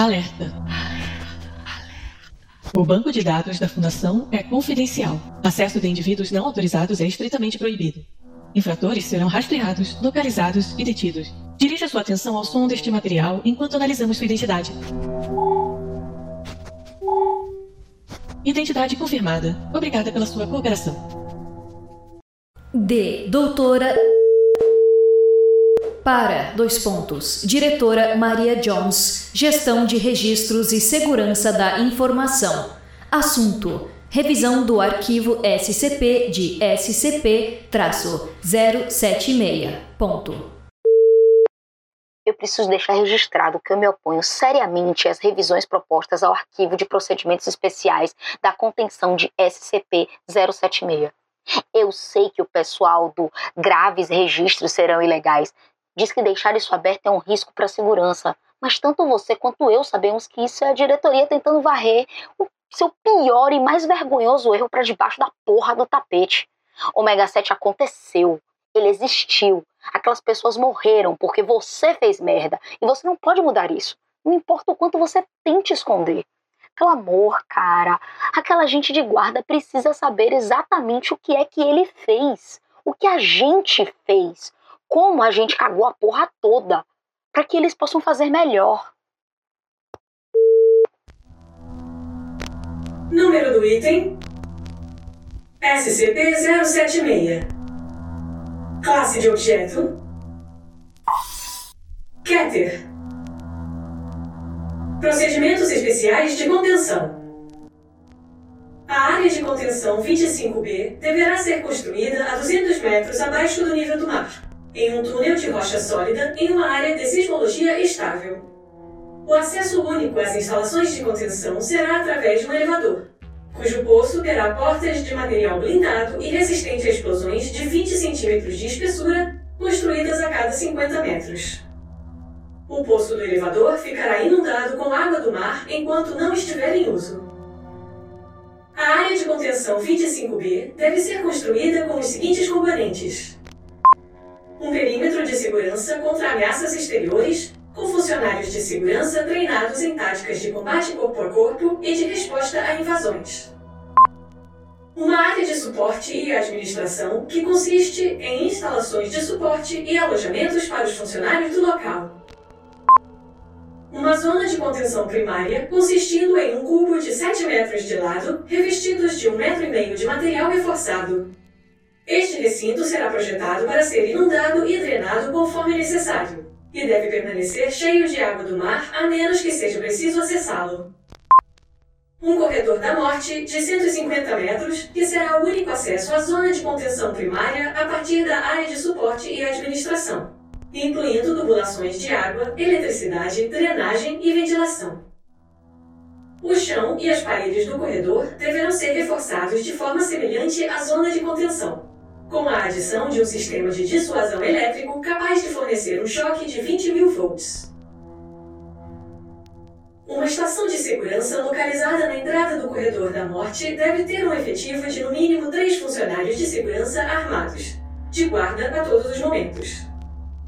Alerta. O banco de dados da Fundação é confidencial. Acesso de indivíduos não autorizados é estritamente proibido. Infratores serão rastreados, localizados e detidos. Dirija sua atenção ao som deste material enquanto analisamos sua identidade. Identidade confirmada. Obrigada pela sua cooperação. D. Doutora. Para, dois pontos. Diretora Maria Jones, Gestão de Registros e Segurança da Informação. Assunto: Revisão do arquivo SCP de SCP-076. Ponto. Eu preciso deixar registrado que eu me oponho seriamente às revisões propostas ao arquivo de procedimentos especiais da contenção de SCP-076. Eu sei que o pessoal do graves registros serão ilegais, Diz que deixar isso aberto é um risco para a segurança. Mas tanto você quanto eu sabemos que isso é a diretoria tentando varrer o seu pior e mais vergonhoso erro para debaixo da porra do tapete. Omega 7 aconteceu. Ele existiu. Aquelas pessoas morreram porque você fez merda. E você não pode mudar isso. Não importa o quanto você tente esconder. Pelo amor, cara, aquela gente de guarda precisa saber exatamente o que é que ele fez. O que a gente fez como a gente cagou a porra toda para que eles possam fazer melhor. Número do item: SCP-076. Classe de objeto: Keter. Procedimentos especiais de contenção. A área de contenção 25B deverá ser construída a 200 metros abaixo do nível do mar em um túnel de rocha sólida em uma área de sismologia estável. O acesso único às instalações de contenção será através de um elevador, cujo poço terá portas de material blindado e resistente a explosões de 20 centímetros de espessura, construídas a cada 50 metros. O poço do elevador ficará inundado com água do mar enquanto não estiver em uso. A área de contenção 25B deve ser construída com os seguintes componentes: um perímetro de segurança contra ameaças exteriores, com funcionários de segurança treinados em táticas de combate corpo a corpo e de resposta a invasões. Uma área de suporte e administração que consiste em instalações de suporte e alojamentos para os funcionários do local. Uma zona de contenção primária consistindo em um cubo de 7 metros de lado, revestidos de um metro meio de material reforçado, este recinto será projetado para ser inundado e drenado conforme necessário, e deve permanecer cheio de água do mar a menos que seja preciso acessá-lo. Um corredor da morte de 150 metros, que será o único acesso à zona de contenção primária a partir da área de suporte e administração, incluindo tubulações de água, eletricidade, drenagem e ventilação. O chão e as paredes do corredor deverão ser reforçados de forma semelhante à zona de contenção, com a adição de um sistema de dissuasão elétrico capaz de fornecer um choque de 20 mil volts. Uma estação de segurança localizada na entrada do corredor da morte deve ter um efetivo de no mínimo três funcionários de segurança armados, de guarda a todos os momentos.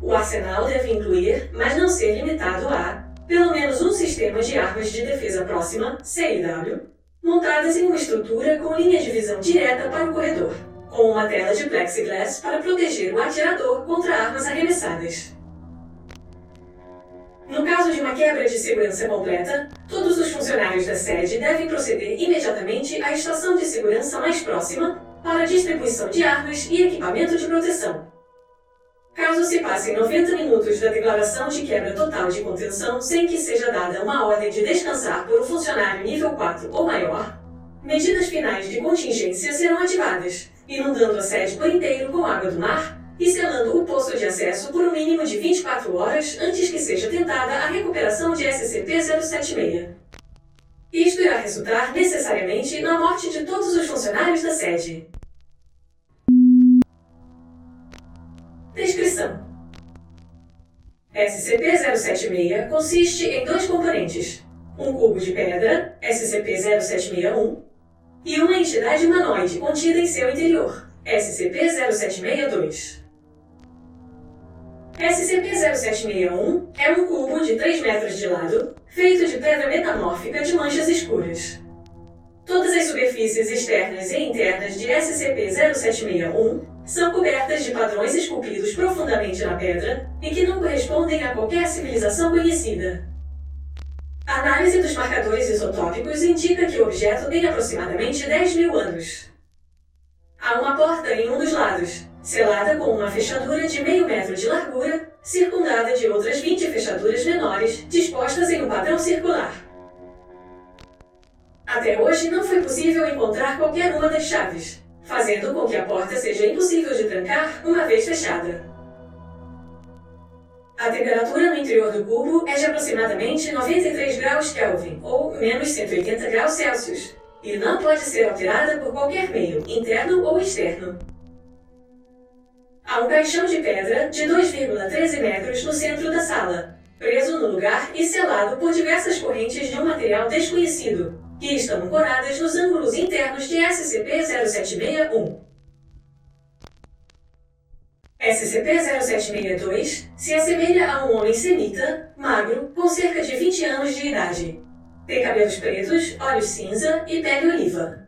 O arsenal deve incluir, mas não ser limitado a, pelo menos um sistema de armas de defesa próxima, CIW, montadas em uma estrutura com linha de visão direta para o corredor com uma tela de plexiglass para proteger o atirador contra armas arremessadas. No caso de uma quebra de segurança completa, todos os funcionários da sede devem proceder imediatamente à estação de segurança mais próxima para distribuição de armas e equipamento de proteção. Caso se passem 90 minutos da declaração de quebra total de contenção sem que seja dada uma ordem de descansar por um funcionário nível 4 ou maior, medidas finais de contingência serão ativadas, inundando a sede por inteiro com água do mar e selando o posto de acesso por um mínimo de 24 horas antes que seja tentada a recuperação de SCP-076. Isto irá resultar necessariamente na morte de todos os funcionários da sede. Descrição: SCP-076 consiste em dois componentes: um cubo de pedra, SCP-0761, e uma entidade humanoide contida em seu interior, SCP-0762. SCP-0761 é um cubo de 3 metros de lado, feito de pedra metamórfica de manchas escuras. Todas as superfícies externas e internas de SCP-0761 são cobertas de padrões esculpidos profundamente na pedra e que não correspondem a qualquer civilização conhecida. A análise dos marcadores isotópicos indica que o objeto tem aproximadamente 10 mil anos. Há uma porta em um dos lados, selada com uma fechadura de meio metro de largura, circundada de outras 20 fechaduras menores, dispostas em um padrão circular. Até hoje não foi possível encontrar qualquer uma das chaves, fazendo com que a porta seja impossível de trancar uma vez fechada. A temperatura no interior do cubo é de aproximadamente 93 graus Kelvin, ou menos 180 graus Celsius, e não pode ser alterada por qualquer meio, interno ou externo. Há um caixão de pedra de 2,13 metros no centro da sala, preso no lugar e selado por diversas correntes de um material desconhecido, que estão ancoradas nos ângulos internos de SCP-0761. SCP-0762 se assemelha a um homem semita, magro, com cerca de 20 anos de idade. Tem cabelos pretos, olhos cinza e pele oliva.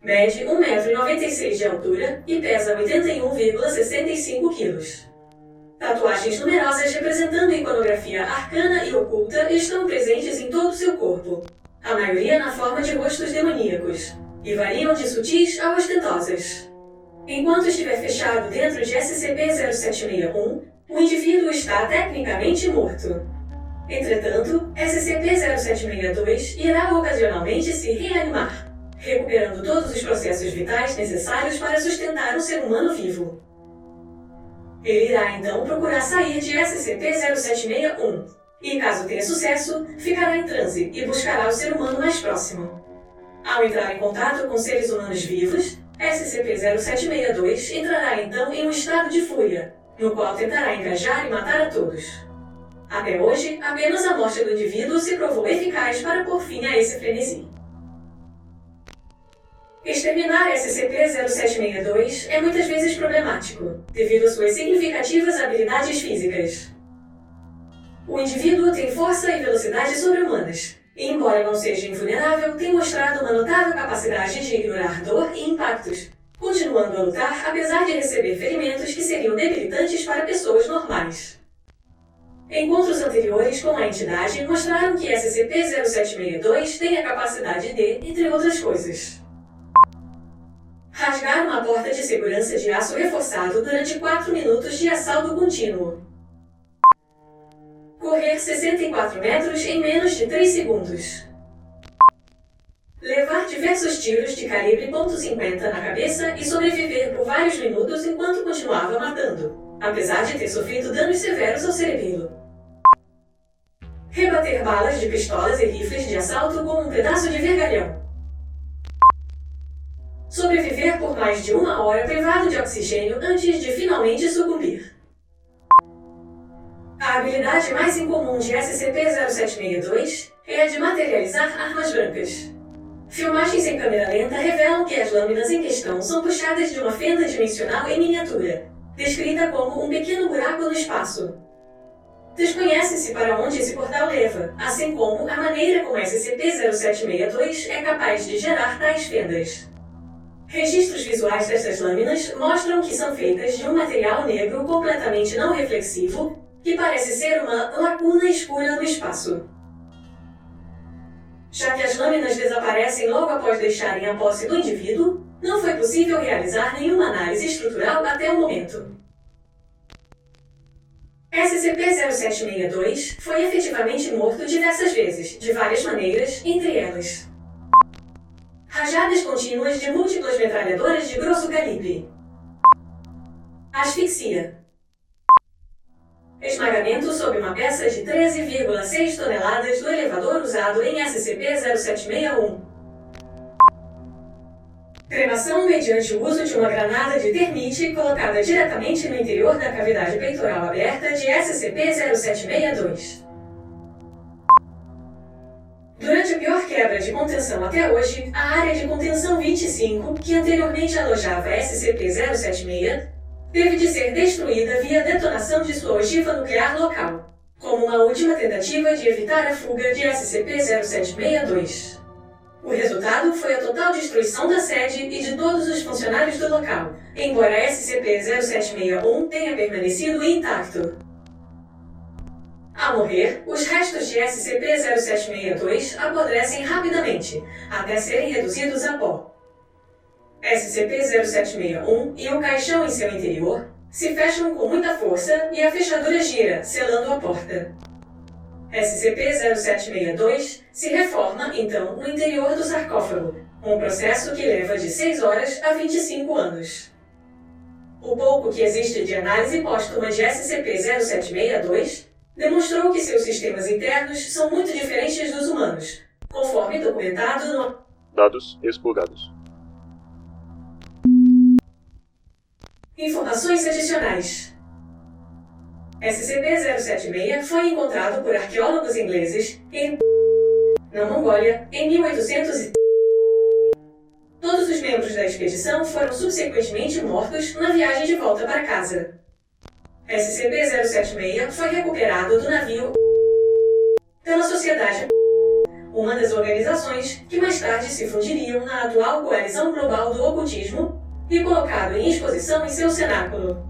Mede 1,96m de altura e pesa 81,65 kg. Tatuagens numerosas representando iconografia arcana e oculta estão presentes em todo o seu corpo, a maioria na forma de rostos demoníacos, e variam de sutis a ostentosas. Enquanto estiver fechado dentro de SCP-0761, o indivíduo está tecnicamente morto. Entretanto, SCP-0762 irá ocasionalmente se reanimar, recuperando todos os processos vitais necessários para sustentar um ser humano vivo. Ele irá então procurar sair de SCP-0761 e, caso tenha sucesso, ficará em transe e buscará o ser humano mais próximo. Ao entrar em contato com seres humanos vivos, SCP-0762 entrará então em um estado de fúria, no qual tentará engajar e matar a todos. Até hoje, apenas a morte do indivíduo se provou eficaz para pôr fim a esse frenesi. Exterminar SCP-0762 é muitas vezes problemático, devido às suas significativas habilidades físicas. O indivíduo tem força e velocidade sobre-humanas, embora não seja invulnerável, tem mostrado uma notável capacidade de ignorar dor e impactos, continuando a lutar apesar de receber ferimentos que seriam debilitantes para pessoas normais. Encontros anteriores com a entidade mostraram que SCP-0762 tem a capacidade de, entre outras coisas, rasgar uma porta de segurança de aço reforçado durante 4 minutos de assalto contínuo, correr 64 metros em menos de 3 segundos, levar diversos tiros de calibre .50 na cabeça e sobreviver por vários minutos enquanto continuava matando, apesar de ter sofrido danos severos ao cerebelo. Rebater balas de pistolas e rifles de assalto com um pedaço de vergalhão. Sobreviver por mais de uma hora privado de oxigênio antes de finalmente sucumbir. A habilidade mais incomum de SCP-0762 é a de materializar armas brancas. Filmagens em câmera lenta revelam que as lâminas em questão são puxadas de uma fenda dimensional em miniatura, descrita como um pequeno buraco no espaço. Desconhece-se para onde esse portal leva, assim como a maneira como SCP-0762 é capaz de gerar tais fendas. Registros visuais destas lâminas mostram que são feitas de um material negro completamente não reflexivo que parece ser uma lacuna escura no espaço. Já que as lâminas desaparecem logo após deixarem a posse do indivíduo, não foi possível realizar nenhuma análise estrutural até o momento. SCP-0762 foi efetivamente morto diversas vezes, de várias maneiras, entre elas rajadas contínuas de múltiplas metralhadoras de grosso calibre, asfixia, Esmagamento sob uma peça de 13,6 toneladas do elevador usado em SCP-0761. Cremação mediante o uso de uma granada de termite colocada diretamente no interior da cavidade peitoral aberta de SCP-0762. Durante a pior quebra de contenção até hoje, a área de contenção 25, que anteriormente alojava SCP-076, teve de ser destruída via detonação de sua ogiva nuclear local, como uma última tentativa de evitar a fuga de SCP-0762. O resultado foi a total destruição da sede e de todos os funcionários do local, embora SCP-0761 tenha permanecido intacto. Ao morrer, os restos de SCP-0762 apodrecem rapidamente, até serem reduzidos a pó. SCP-0761 e o caixão em seu interior se fecham com muita força e a fechadura gira, selando a porta. SCP-0762 se reforma, então, no interior do sarcófago, um processo que leva de 6 horas a 25 anos. O pouco que existe de análise póstuma de SCP-0762 demonstrou que seus sistemas internos são muito diferentes dos humanos, conforme documentado no. Dados explorados. Informações adicionais. SCP-076 foi encontrado por arqueólogos ingleses em na Mongólia em 1800 e... Todos os membros da expedição foram subsequentemente mortos na viagem de volta para casa. SCP-076 foi recuperado do navio pela Sociedade uma das organizações que mais tarde se fundiriam na atual Coalizão Global do Ocultismo e colocado em exposição em seu cenáculo.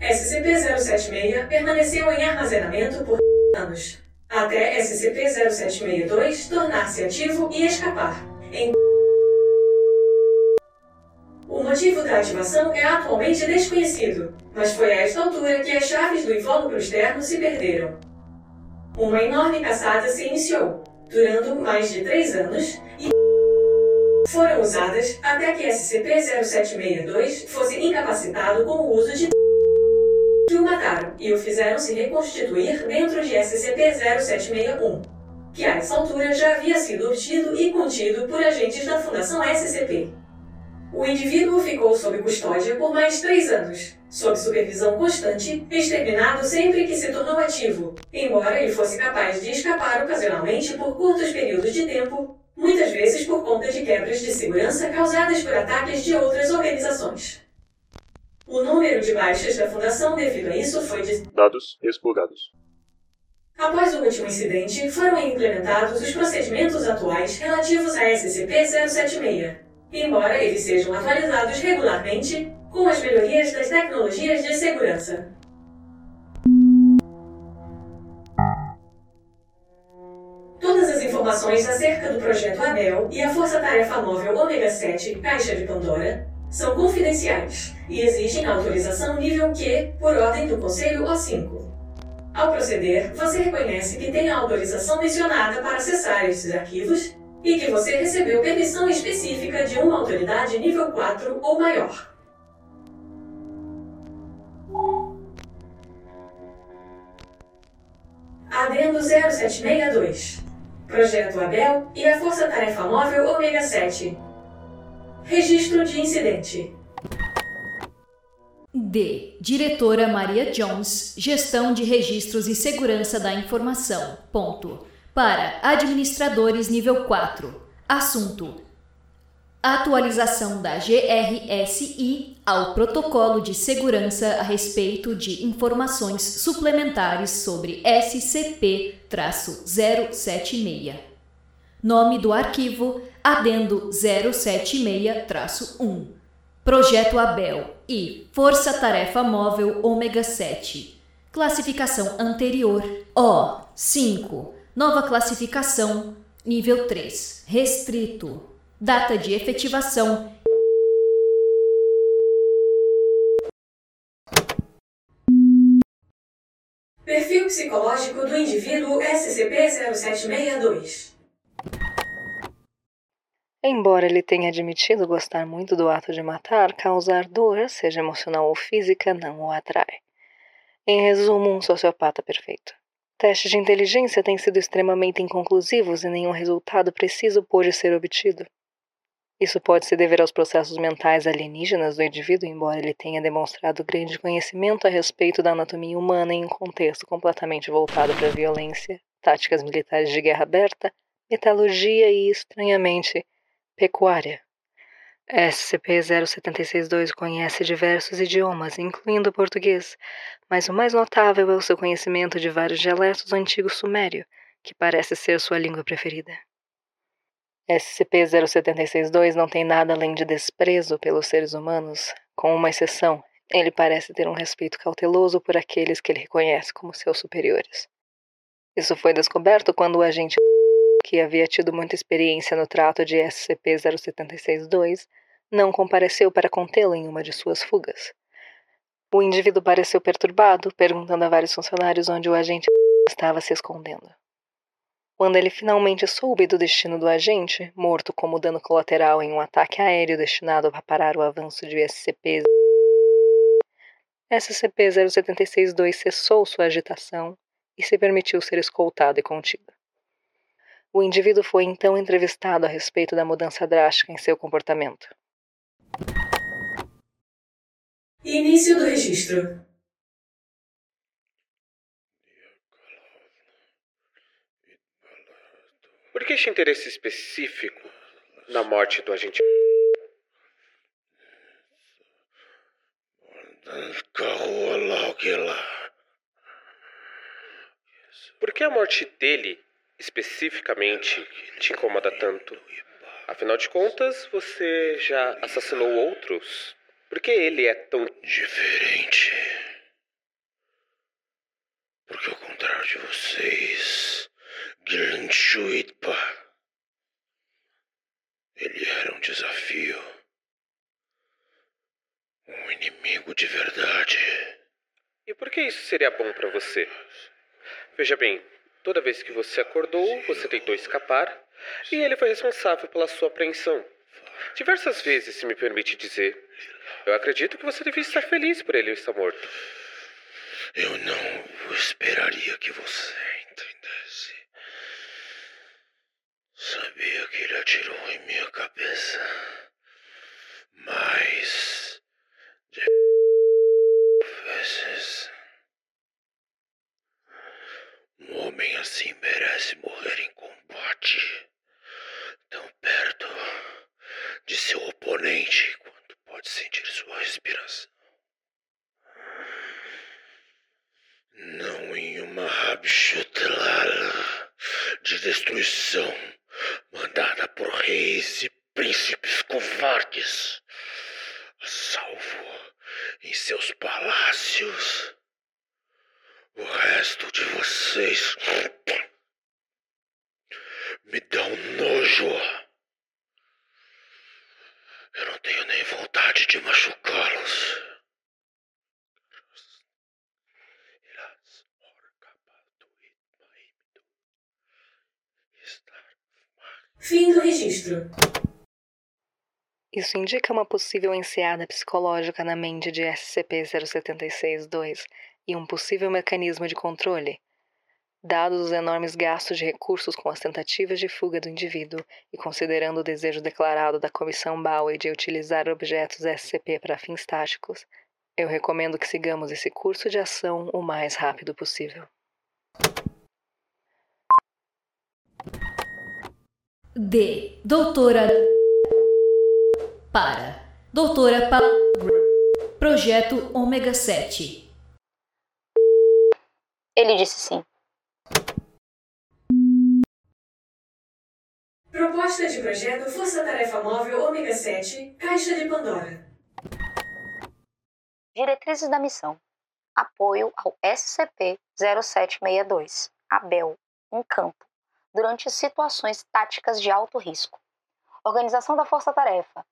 SCP-076 permaneceu em armazenamento por anos, até SCP-0762 tornar-se ativo e escapar. Em... O motivo da ativação é atualmente desconhecido, mas foi a esta altura que as chaves do invólucro externo se perderam. Uma enorme caçada se iniciou, durando mais de três anos, e foram usadas até que SCP-0762 fosse incapacitado com o uso de que o mataram e o fizeram se reconstituir dentro de SCP-0761, que a essa altura já havia sido obtido e contido por agentes da Fundação SCP. O indivíduo ficou sob custódia por mais três anos, sob supervisão constante, exterminado sempre que se tornou ativo, embora ele fosse capaz de escapar ocasionalmente por curtos períodos de tempo, muitas vezes por conta de quebras de segurança causadas por ataques de outras organizações. O número de baixas da Fundação devido a isso foi de Dados explorados. Após o último incidente, foram implementados os procedimentos atuais relativos a SCP-076, embora eles sejam atualizados regularmente com as melhorias das tecnologias de segurança. Informações acerca do projeto Abel e a Força Tarefa Móvel Ômega 7 Caixa de Pandora são confidenciais e exigem autorização nível Q por ordem do Conselho O5. Ao proceder, você reconhece que tem a autorização mencionada para acessar esses arquivos e que você recebeu permissão específica de uma autoridade nível 4 ou maior. Adendo 0762 Projeto Abel e a Força Tarefa Móvel Ômega 7 Registro de incidente. D. Diretora Maria Jones, Gestão de Registros e Segurança da Informação. Ponto. Para administradores nível 4. Assunto: Atualização da GRSI ao protocolo de segurança a respeito de informações suplementares sobre SCP-076. Nome do arquivo: Adendo 076-1. Projeto Abel e Força Tarefa Móvel Ômega 7. Classificação anterior: O 5. Nova classificação: Nível 3. Restrito. Data de efetivação: Perfil psicológico do indivíduo SCP-0762. Embora ele tenha admitido gostar muito do ato de matar, causar dor, seja emocional ou física, não o atrai. Em resumo, um sociopata perfeito. Testes de inteligência têm sido extremamente inconclusivos e nenhum resultado preciso pôde ser obtido. Isso pode se dever aos processos mentais alienígenas do indivíduo, embora ele tenha demonstrado grande conhecimento a respeito da anatomia humana em um contexto completamente voltado para a violência, táticas militares de guerra aberta, metalurgia e, estranhamente, pecuária. SCP-0762 conhece diversos idiomas, incluindo o português, mas o mais notável é o seu conhecimento de vários dialetos do antigo sumério, que parece ser sua língua preferida. SCP-0762 não tem nada além de desprezo pelos seres humanos, com uma exceção. Ele parece ter um respeito cauteloso por aqueles que ele reconhece como seus superiores. Isso foi descoberto quando o agente que havia tido muita experiência no trato de SCP-0762, não compareceu para contê-lo em uma de suas fugas. O indivíduo pareceu perturbado, perguntando a vários funcionários onde o agente estava se escondendo. Quando ele finalmente soube do destino do agente, morto como dano colateral em um ataque aéreo destinado a parar o avanço de SCP SCP-0762 cessou sua agitação e se permitiu ser escoltado e contido. O indivíduo foi então entrevistado a respeito da mudança drástica em seu comportamento. Início do registro. Este interesse específico na morte do agente? Por que a morte dele especificamente te incomoda tanto? Afinal de contas, você já assassinou outros. Por que ele é tão diferente? Porque ao contrário de vocês, Glenchuitpa, ele era um desafio. Um inimigo de verdade. E por que isso seria bom para você? Veja bem, Toda vez que você acordou, você tentou escapar e ele foi responsável pela sua apreensão. Diversas vezes, se me permite dizer. Eu acredito que você devia estar feliz por ele estar morto. Eu não esperaria que você Sabia que ele atirou em minha cabeça. Mas. De vezes. Um homem assim merece morrer em combate, tão perto de seu oponente quanto pode sentir sua respiração. Não em uma rabchutelala de destruição mandada por reis e príncipes covardes, salvo em seus palácios o resto de vocês me dão nojo. Eu não tenho nem vontade de machucá-los. Fim Isso indica uma possível enseada psicológica na mente de SCP-076-2 e um possível mecanismo de controle. Dados os enormes gastos de recursos com as tentativas de fuga do indivíduo e considerando o desejo declarado da Comissão Bowie de utilizar objetos SCP para fins táticos, eu recomendo que sigamos esse curso de ação o mais rápido possível. D. Doutora para Doutora pa... Projeto Ômega 7 ele disse sim. Proposta de projeto Força Tarefa Móvel Ômega 7, Caixa de Pandora. Diretrizes da missão. Apoio ao SCP-0762, ABEL, em campo, durante situações táticas de alto risco. Organização da Força Tarefa.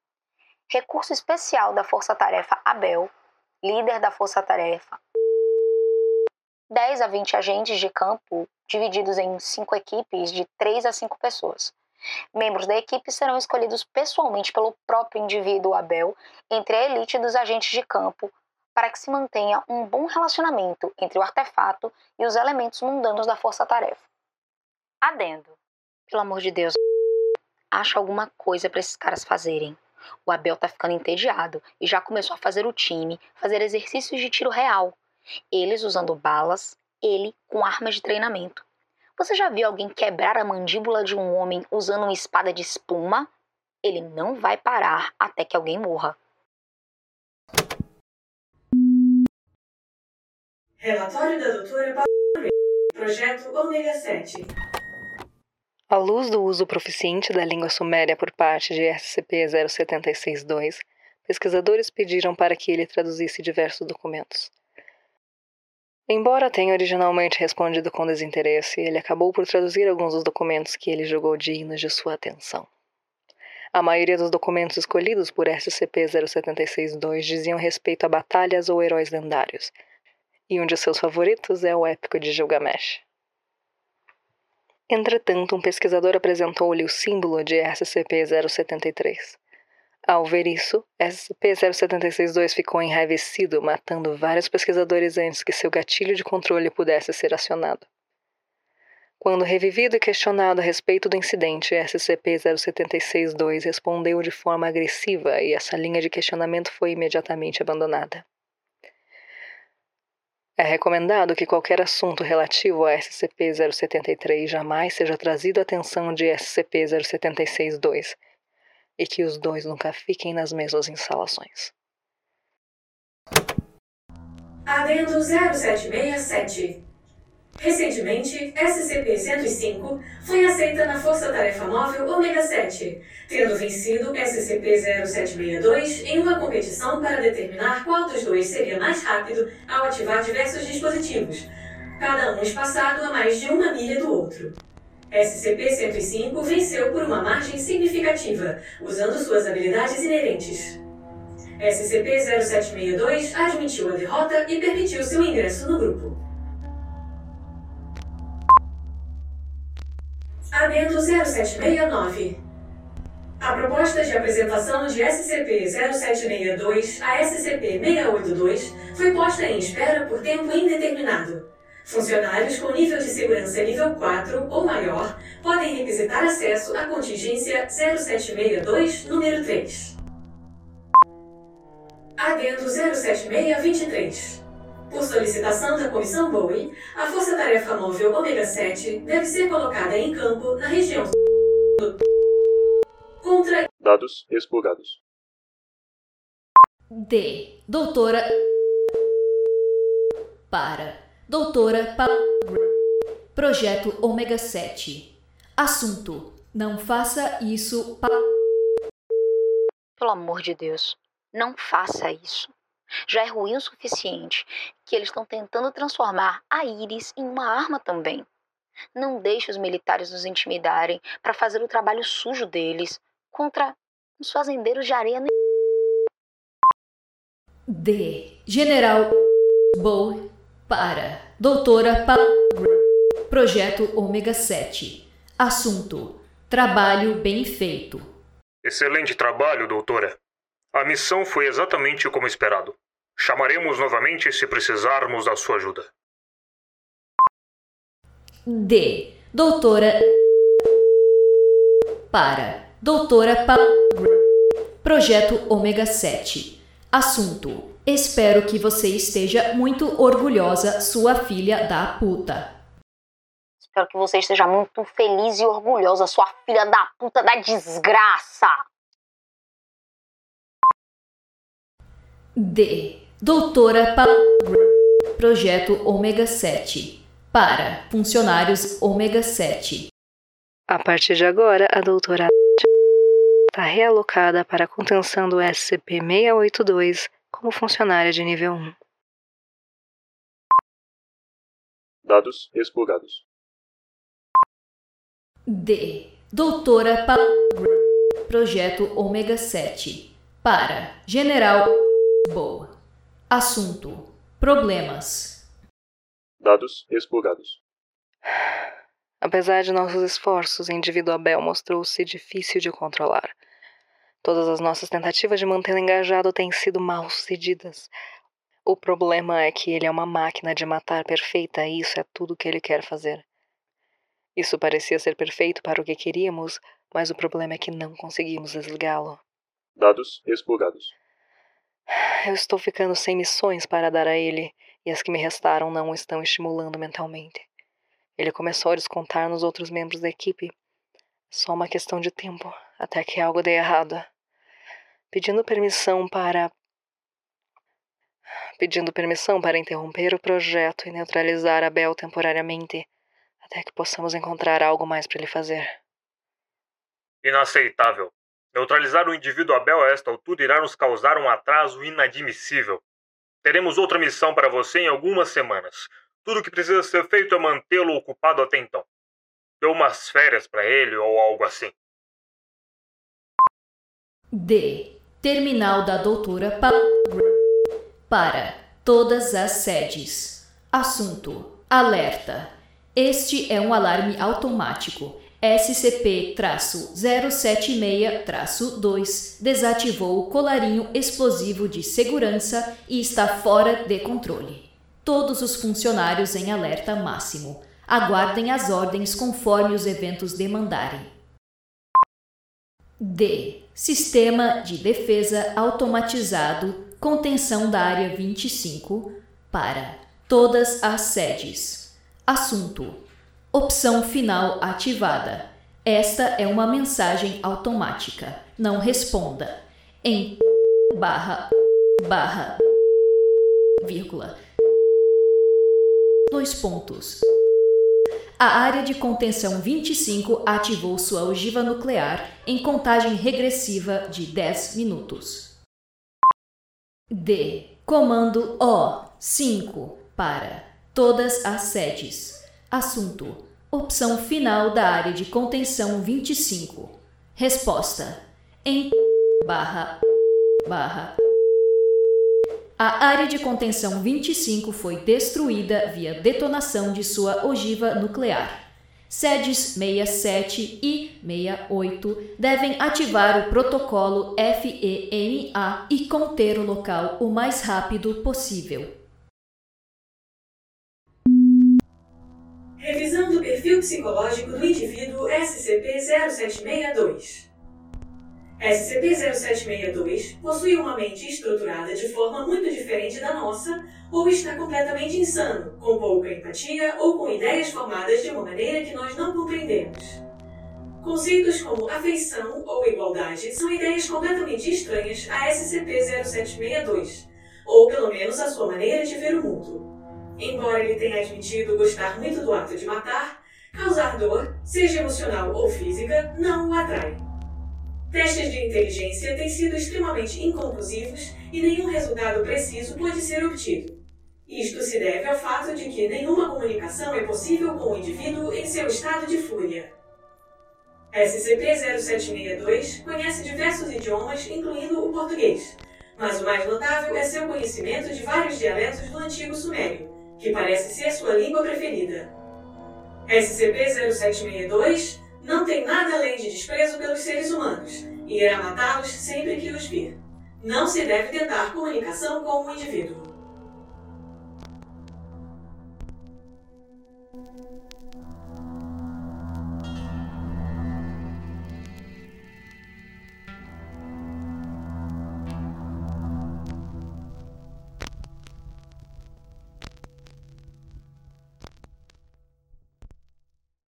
Recurso especial da Força Tarefa ABEL, líder da Força Tarefa 10 a 20 agentes de campo divididos em cinco equipes de 3 a 5 pessoas. Membros da equipe serão escolhidos pessoalmente pelo próprio indivíduo Abel entre a elite dos agentes de campo para que se mantenha um bom relacionamento entre o artefato e os elementos mundanos da força-tarefa. Adendo. Pelo amor de Deus, acha alguma coisa para esses caras fazerem. O Abel tá ficando entediado e já começou a fazer o time fazer exercícios de tiro real. Eles usando balas, ele com armas de treinamento. Você já viu alguém quebrar a mandíbula de um homem usando uma espada de espuma? Ele não vai parar até que alguém morra. Relatório da doutora Paula Projeto Ômega 7. À luz do uso proficiente da língua suméria por parte de SCP-0762, pesquisadores pediram para que ele traduzisse diversos documentos. Embora tenha originalmente respondido com desinteresse, ele acabou por traduzir alguns dos documentos que ele julgou dignos de sua atenção. A maioria dos documentos escolhidos por SCP-0762 diziam respeito a batalhas ou heróis lendários, e um de seus favoritos é o épico de Gilgamesh. Entretanto, um pesquisador apresentou-lhe o símbolo de SCP-073. Ao ver isso, SCP-0762 ficou enraivecido, matando vários pesquisadores antes que seu gatilho de controle pudesse ser acionado. Quando revivido e questionado a respeito do incidente, SCP-0762 respondeu de forma agressiva e essa linha de questionamento foi imediatamente abandonada. É recomendado que qualquer assunto relativo a SCP-073 jamais seja trazido à atenção de SCP-076-2 e que os dois nunca fiquem nas mesmas instalações. Adendo 0767. Recentemente, SCP-105 foi aceita na Força Tarefa Móvel Ômega 7, tendo vencido SCP-0762 em uma competição para determinar qual dos dois seria mais rápido ao ativar diversos dispositivos, cada um espaçado a mais de uma milha do outro. SCP-105 venceu por uma margem significativa, usando suas habilidades inerentes. SCP-0762 admitiu a derrota e permitiu seu ingresso no grupo. Adendo 0769. A proposta de apresentação de SCP-0762 a SCP-682 foi posta em espera por tempo indeterminado. Funcionários com nível de segurança nível 4 ou maior podem requisitar acesso à contingência 0762, número 3. Adendo 07623. Por solicitação da Comissão Bowie, a Força Tarefa Móvel Ômega 7 deve ser colocada em campo na região contra Dados expurgados. D. Doutora. Para. Doutora pa... Projeto Ômega 7. Assunto: Não faça isso. Pa... Pelo amor de Deus, não faça isso. Já é ruim o suficiente que eles estão tentando transformar a Iris em uma arma também. Não deixe os militares nos intimidarem para fazer o trabalho sujo deles contra os fazendeiros de areia. D. General Bow para Doutora pa... Projeto Ômega 7. Assunto: Trabalho bem feito. Excelente trabalho, doutora. A missão foi exatamente como esperado. Chamaremos novamente se precisarmos da sua ajuda. D. Doutora para Doutora pa... Projeto Ômega 7. Assunto: Espero que você esteja muito orgulhosa, sua filha da puta. Espero que você esteja muito feliz e orgulhosa, sua filha da puta da desgraça. D. Doutora pa... Projeto Ômega 7. Para funcionários Ômega 7. A partir de agora, a doutora está realocada para a contenção do SCP-682 como funcionária de nível 1. Dados expurgados. D. Doutora pa... Projeto Ômega 7. Para General Boa. Assunto: Problemas. Dados expurgados. Apesar de nossos esforços, o indivíduo Abel mostrou-se difícil de controlar. Todas as nossas tentativas de mantê-lo engajado têm sido mal sucedidas. O problema é que ele é uma máquina de matar perfeita e isso é tudo que ele quer fazer. Isso parecia ser perfeito para o que queríamos, mas o problema é que não conseguimos desligá-lo. Dados expurgados. Eu estou ficando sem missões para dar a ele, e as que me restaram não o estão estimulando mentalmente. Ele começou a descontar nos outros membros da equipe. Só uma questão de tempo, até que algo dê errado. Pedindo permissão para. Pedindo permissão para interromper o projeto e neutralizar Abel temporariamente, até que possamos encontrar algo mais para ele fazer. Inaceitável. Neutralizar o indivíduo Abel a esta altura irá nos causar um atraso inadmissível. Teremos outra missão para você em algumas semanas. Tudo o que precisa ser feito é mantê-lo ocupado até então. Dê umas férias para ele ou algo assim. D. Terminal da Doutora pa para todas as sedes. Assunto: Alerta. Este é um alarme automático. SCP-076-2 desativou o colarinho explosivo de segurança e está fora de controle. Todos os funcionários em alerta máximo. Aguardem as ordens conforme os eventos demandarem. D. Sistema de defesa automatizado contenção da área 25 para todas as sedes. Assunto: Opção final ativada. Esta é uma mensagem automática. Não responda. Em barra barra vírgula dois pontos. A área de contenção 25 ativou sua ogiva nuclear em contagem regressiva de 10 minutos. D. Comando O 5 para todas as sedes. Assunto: Opção final da área de contenção 25. Resposta: Em barra barra. A área de contenção 25 foi destruída via detonação de sua ogiva nuclear. Sedes 67 e 68 devem ativar o protocolo FEMA e conter o local o mais rápido possível. Perfil psicológico do indivíduo SCP-0762. SCP-0762 possui uma mente estruturada de forma muito diferente da nossa ou está completamente insano, com pouca empatia ou com ideias formadas de uma maneira que nós não compreendemos. Conceitos como afeição ou igualdade são ideias completamente estranhas a SCP-0762, ou pelo menos a sua maneira de ver o mundo. Embora ele tenha admitido gostar muito do ato de matar, causar dor, seja emocional ou física, não o atrai. Testes de inteligência têm sido extremamente inconclusivos e nenhum resultado preciso pode ser obtido. Isto se deve ao fato de que nenhuma comunicação é possível com o indivíduo em seu estado de fúria. SCP-0762 conhece diversos idiomas, incluindo o português, mas o mais notável é seu conhecimento de vários dialetos do antigo sumério, que parece ser sua língua preferida. SCP-0762 não tem nada além de desprezo pelos seres humanos e irá matá-los sempre que os vir. Não se deve tentar comunicação com o indivíduo.